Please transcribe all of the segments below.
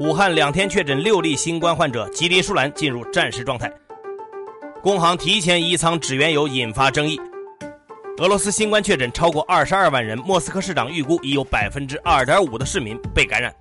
武汉两天确诊六例新冠患者，吉林舒兰进入战时状态。工行提前移仓指原油引发争议。俄罗斯新冠确诊超过二十二万人，莫斯科市长预估已有百分之二点五的市民被感染。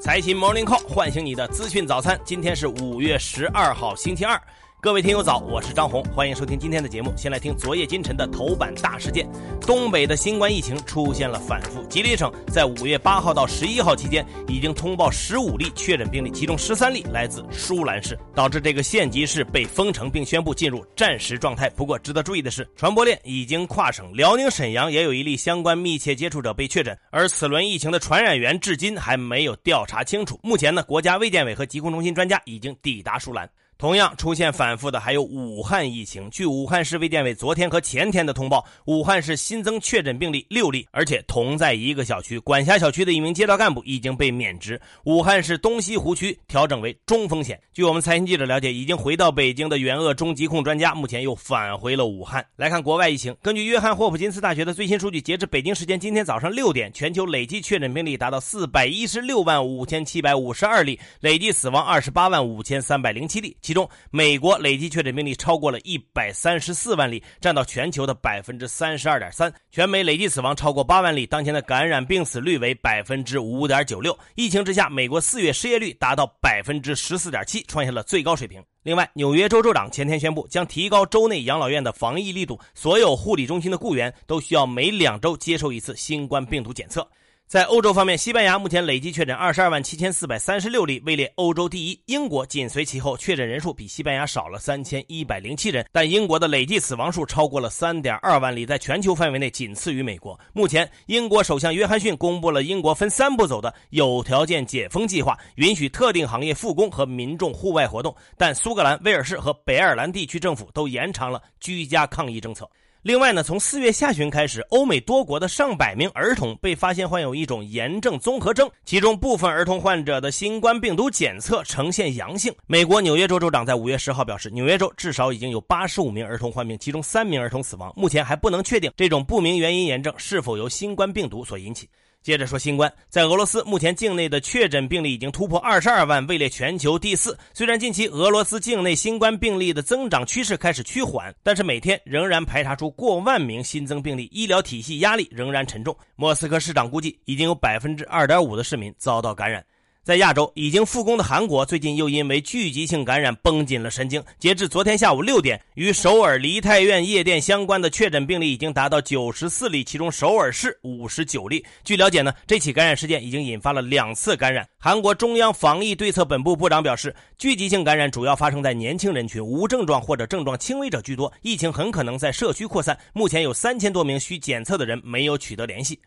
财新 Morning Call 唤醒你的资讯早餐，今天是五月十二号，星期二。各位听友早，我是张红，欢迎收听今天的节目。先来听昨夜今晨的头版大事件：东北的新冠疫情出现了反复。吉林省在五月八号到十一号期间，已经通报十五例确诊病例，其中十三例来自舒兰市，导致这个县级市被封城，并宣布进入战时状态。不过，值得注意的是，传播链已经跨省，辽宁沈阳也有一例相关密切接触者被确诊，而此轮疫情的传染源至今还没有调查清楚。目前呢，国家卫健委和疾控中心专家已经抵达舒兰。同样出现反复的还有武汉疫情。据武汉市卫健委昨天和前天的通报，武汉市新增确诊病例六例，而且同在一个小区。管辖小区的一名街道干部已经被免职。武汉市东西湖区调整为中风险。据我们财经记者了解，已经回到北京的援鄂中疾控专家目前又返回了武汉。来看国外疫情，根据约翰霍普金斯大学的最新数据，截至北京时间今天早上六点，全球累计确诊病例达到四百一十六万五千七百五十二例，累计死亡二十八万五千三百零七例。其中，美国累计确诊病例超过了一百三十四万例，占到全球的百分之三十二点三。全美累计死亡超过八万例，当前的感染病死率为百分之五点九六。疫情之下，美国四月失业率达到百分之十四点七，创下了最高水平。另外，纽约州州长前天宣布，将提高州内养老院的防疫力度，所有护理中心的雇员都需要每两周接受一次新冠病毒检测。在欧洲方面，西班牙目前累计确诊二十二万七千四百三十六例，位列欧洲第一。英国紧随其后，确诊人数比西班牙少了三千一百零七人，但英国的累计死亡数超过了三点二万例，在全球范围内仅次于美国。目前，英国首相约翰逊公布了英国分三步走的有条件解封计划，允许特定行业复工和民众户外活动，但苏格兰、威尔士和北爱尔兰地区政府都延长了居家抗疫政策。另外呢，从四月下旬开始，欧美多国的上百名儿童被发现患有一种炎症综合征，其中部分儿童患者的新冠病毒检测呈现阳性。美国纽约州州长在五月十号表示，纽约州至少已经有八十五名儿童患病，其中三名儿童死亡。目前还不能确定这种不明原因炎症是否由新冠病毒所引起。接着说新冠，在俄罗斯目前境内的确诊病例已经突破二十二万，位列全球第四。虽然近期俄罗斯境内新冠病例的增长趋势开始趋缓，但是每天仍然排查出过万名新增病例，医疗体系压力仍然沉重。莫斯科市长估计，已经有百分之二点五的市民遭到感染。在亚洲已经复工的韩国，最近又因为聚集性感染绷紧了神经。截至昨天下午六点，与首尔梨泰院夜店相关的确诊病例已经达到九十四例，其中首尔市五十九例。据了解呢，这起感染事件已经引发了两次感染。韩国中央防疫对策本部部长表示，聚集性感染主要发生在年轻人群，无症状或者症状轻微者居多，疫情很可能在社区扩散。目前有三千多名需检测的人没有取得联系。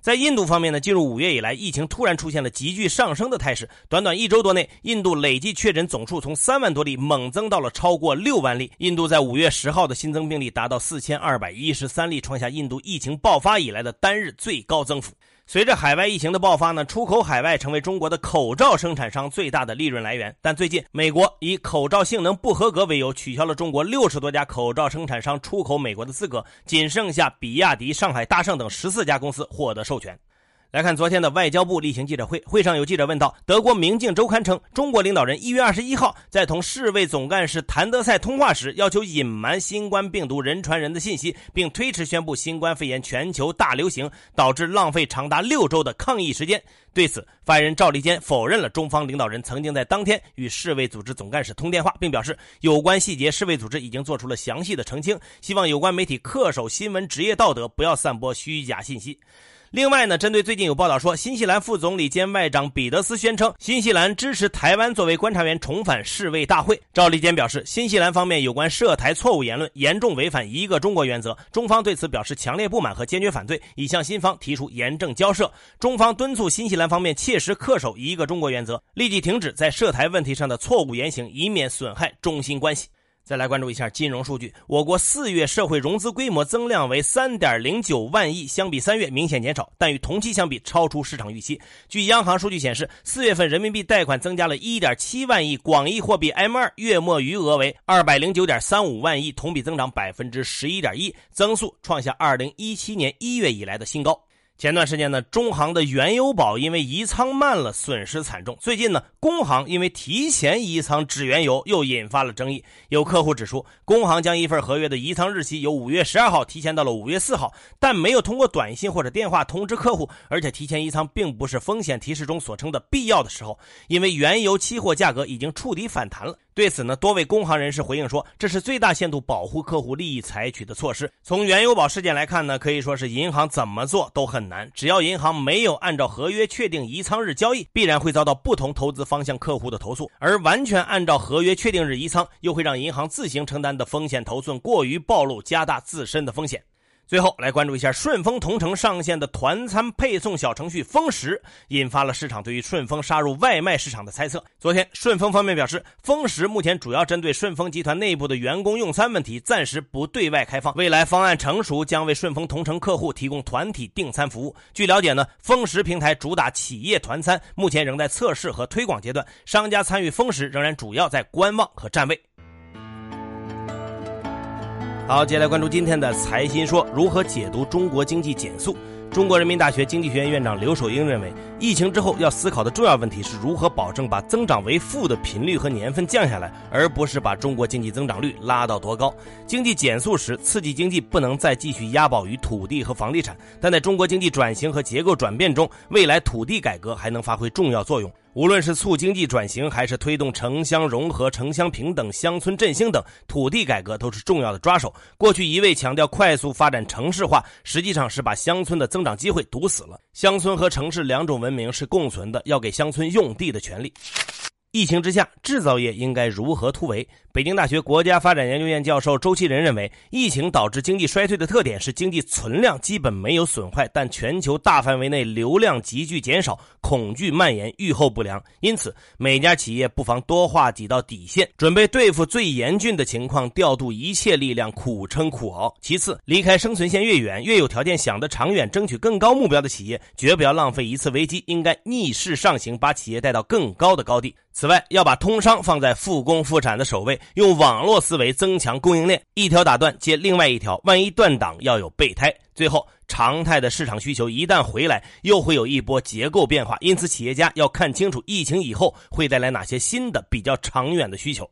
在印度方面呢，进入五月以来，疫情突然出现了急剧上升的态势。短短一周多内，印度累计确诊总数从三万多例猛增到了超过六万例。印度在五月十号的新增病例达到四千二百一十三例，创下印度疫情爆发以来的单日最高增幅。随着海外疫情的爆发呢，出口海外成为中国的口罩生产商最大的利润来源。但最近，美国以口罩性能不合格为由，取消了中国六十多家口罩生产商出口美国的资格，仅剩下比亚迪、上海大圣等十四家公司获得授权。来看昨天的外交部例行记者会，会上有记者问到，德国《明镜周刊》称，中国领导人一月二十一号在同世卫总干事谭德赛通话时，要求隐瞒新冠病毒人传人的信息，并推迟宣布新冠肺炎全球大流行，导致浪费长达六周的抗疫时间。对此，发言人赵立坚否认了中方领导人曾经在当天与世卫组织总干事通电话，并表示有关细节世卫组织已经做出了详细的澄清，希望有关媒体恪守新闻职业道德，不要散播虚假信息。另外呢，针对最近有报道说，新西兰副总理兼外长彼得斯宣称，新西兰支持台湾作为观察员重返世卫大会。赵立坚表示，新西兰方面有关涉台错误言论，严重违反一个中国原则，中方对此表示强烈不满和坚决反对，已向新方提出严正交涉。中方敦促新西兰方面切实恪守一个中国原则，立即停止在涉台问题上的错误言行，以免损害中新关系。再来关注一下金融数据，我国四月社会融资规模增量为三点零九万亿，相比三月明显减少，但与同期相比超出市场预期。据央行数据显示，四月份人民币贷款增加了一点七万亿，广义货币 M 二月末余额为二百零九点三五万亿，同比增长百分之十一点一，增速创下二零一七年一月以来的新高。前段时间呢，中航的原油宝因为移仓慢了，损失惨重。最近呢，工行因为提前移仓止原油，又引发了争议。有客户指出，工行将一份合约的移仓日期由五月十二号提前到了五月四号，但没有通过短信或者电话通知客户，而且提前移仓并不是风险提示中所称的必要的时候，因为原油期货价格已经触底反弹了。对此呢，多位工行人士回应说，这是最大限度保护客户利益采取的措施。从原油宝事件来看呢，可以说是银行怎么做都很难。只要银行没有按照合约确定移仓日交易，必然会遭到不同投资方向客户的投诉；而完全按照合约确定日移仓，又会让银行自行承担的风险头寸过于暴露，加大自身的风险。最后来关注一下顺丰同城上线的团餐配送小程序“丰食”，引发了市场对于顺丰杀入外卖市场的猜测。昨天，顺丰方面表示，丰食目前主要针对顺丰集团内部的员工用餐问题，暂时不对外开放。未来方案成熟，将为顺丰同城客户提供团体订餐服务。据了解呢，丰食平台主打企业团餐，目前仍在测试和推广阶段，商家参与丰食仍然主要在观望和站位。好，接下来关注今天的财新说，如何解读中国经济减速？中国人民大学经济学院院长刘守英认为，疫情之后要思考的重要问题是如何保证把增长为负的频率和年份降下来，而不是把中国经济增长率拉到多高。经济减速时，刺激经济不能再继续押宝于土地和房地产，但在中国经济转型和结构转变中，未来土地改革还能发挥重要作用。无论是促经济转型，还是推动城乡融合、城乡平等、乡村振兴等，土地改革都是重要的抓手。过去一味强调快速发展城市化，实际上是把乡村的增长机会堵死了。乡村和城市两种文明是共存的，要给乡村用地的权利。疫情之下，制造业应该如何突围？北京大学国家发展研究院教授周其仁认为，疫情导致经济衰退的特点是经济存量基本没有损坏，但全球大范围内流量急剧减少，恐惧蔓延，预后不良。因此，每家企业不妨多画几道底线，准备对付最严峻的情况，调度一切力量，苦撑苦熬。其次，离开生存线越远，越有条件想得长远，争取更高目标的企业，绝不要浪费一次危机，应该逆势上行，把企业带到更高的高地。此外，要把通商放在复工复产的首位，用网络思维增强供应链，一条打断接另外一条，万一断档要有备胎。最后，常态的市场需求一旦回来，又会有一波结构变化，因此企业家要看清楚疫情以后会带来哪些新的、比较长远的需求。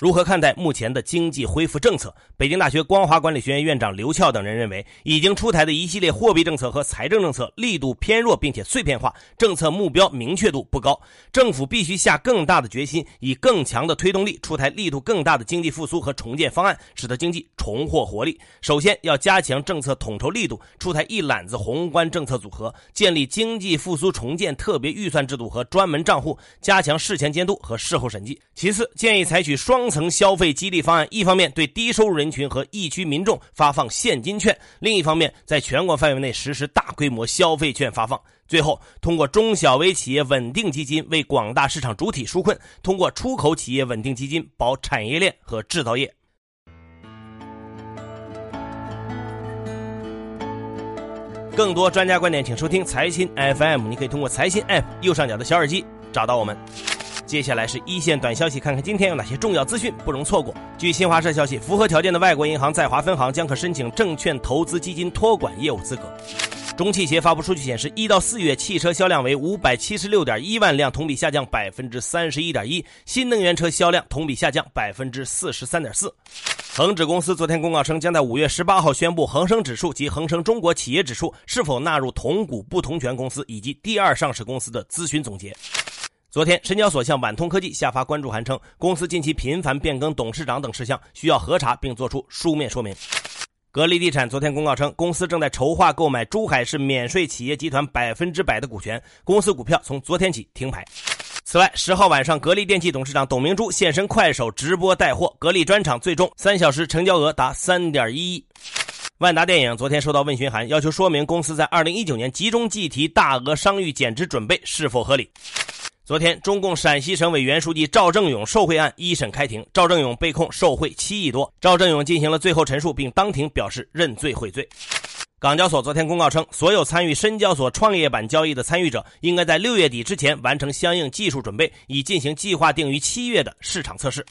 如何看待目前的经济恢复政策？北京大学光华管理学院院长刘翘等人认为，已经出台的一系列货币政策和财政政策力度偏弱，并且碎片化，政策目标明确度不高。政府必须下更大的决心，以更强的推动力，出台力度更大的经济复苏和重建方案，使得经济重获活力。首先要加强政策统筹力度，出台一揽子宏观政策组合，建立经济复苏重建特别预算制度和专门账户，加强事前监督和事后审计。其次，建议采取双。层消费激励方案，一方面对低收入人群和疫区民众发放现金券，另一方面在全国范围内实施大规模消费券发放。最后，通过中小微企业稳定基金为广大市场主体纾困，通过出口企业稳定基金保产业链和制造业。更多专家观点，请收听财新 FM。你可以通过财新 App 右上角的小耳机找到我们。接下来是一线短消息，看看今天有哪些重要资讯不容错过。据新华社消息，符合条件的外国银行在华分行将可申请证券投资基金托管业务资格。中汽协发布数据显示，一到四月汽车销量为五百七十六点一万辆，同比下降百分之三十一点一；新能源车销量同比下降百分之四十三点四。恒指公司昨天公告称，将在五月十八号宣布恒生指数及恒生中国企业指数是否纳入同股不同权公司以及第二上市公司的咨询总结。昨天，深交所向皖通科技下发关注函，称公司近期频繁变更董事长等事项，需要核查并作出书面说明。格力地产昨天公告称，公司正在筹划购买珠海市免税企业集团百分之百的股权，公司股票从昨天起停牌。此外，十号晚上，格力电器董事长董明珠现身快手直播带货，格力专场最终三小时成交额达三点一亿。万达电影昨天收到问询函，要求说明公司在二零一九年集中计提大额商誉减值准备是否合理。昨天，中共陕西省委原书记赵正永受贿案一审开庭，赵正永被控受贿七亿多。赵正永进行了最后陈述，并当庭表示认罪悔罪。港交所昨天公告称，所有参与深交所创业板交易的参与者，应该在六月底之前完成相应技术准备，以进行计划定于七月的市场测试。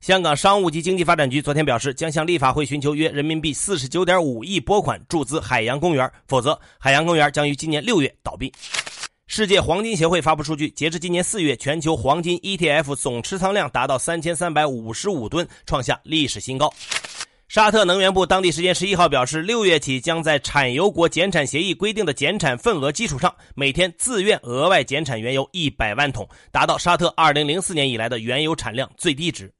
香港商务及经济发展局昨天表示，将向立法会寻求约人民币四十九点五亿拨款注资海洋公园，否则海洋公园将于今年六月倒闭。世界黄金协会发布数据，截至今年四月，全球黄金 ETF 总持仓量达到三千三百五十五吨，创下历史新高。沙特能源部当地时间十一号表示，六月起将在产油国减产协议规定的减产份额基础上，每天自愿额外减产原油一百万桶，达到沙特二零零四年以来的原油产量最低值。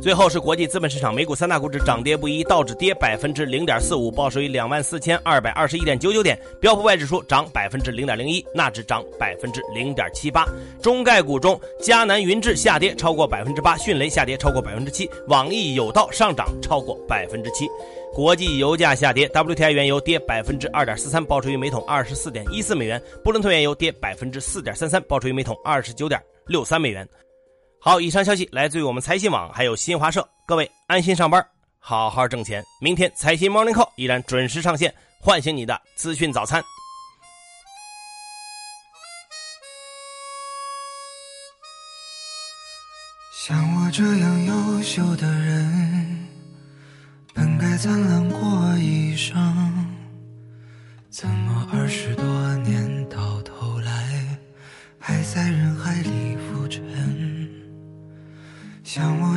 最后是国际资本市场，美股三大股指涨跌不一，道指跌百分之零点四五，报收于两万四千二百二十一点九九点；标普外指数涨百分之零点零一，纳指涨百分之零点七八。中概股中，迦南云智下跌超过百分之八，迅雷下跌超过百分之七，网易有道上涨超过百分之七。国际油价下跌，WTI 原油跌百分之二点四三，报收于每桶二十四点一四美元；布伦特原油跌百分之四点三三，报收于每桶二十九点六三美元。好，以上消息来自于我们财新网，还有新华社。各位安心上班，好好挣钱。明天财新 Morning Call 依然准时上线，唤醒你的资讯早餐。像我这样优秀的人，本该灿烂过一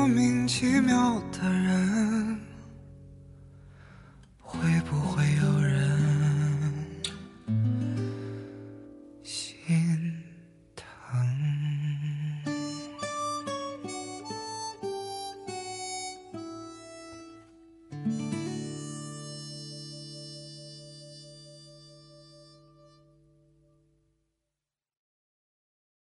莫名其妙的人。会不会？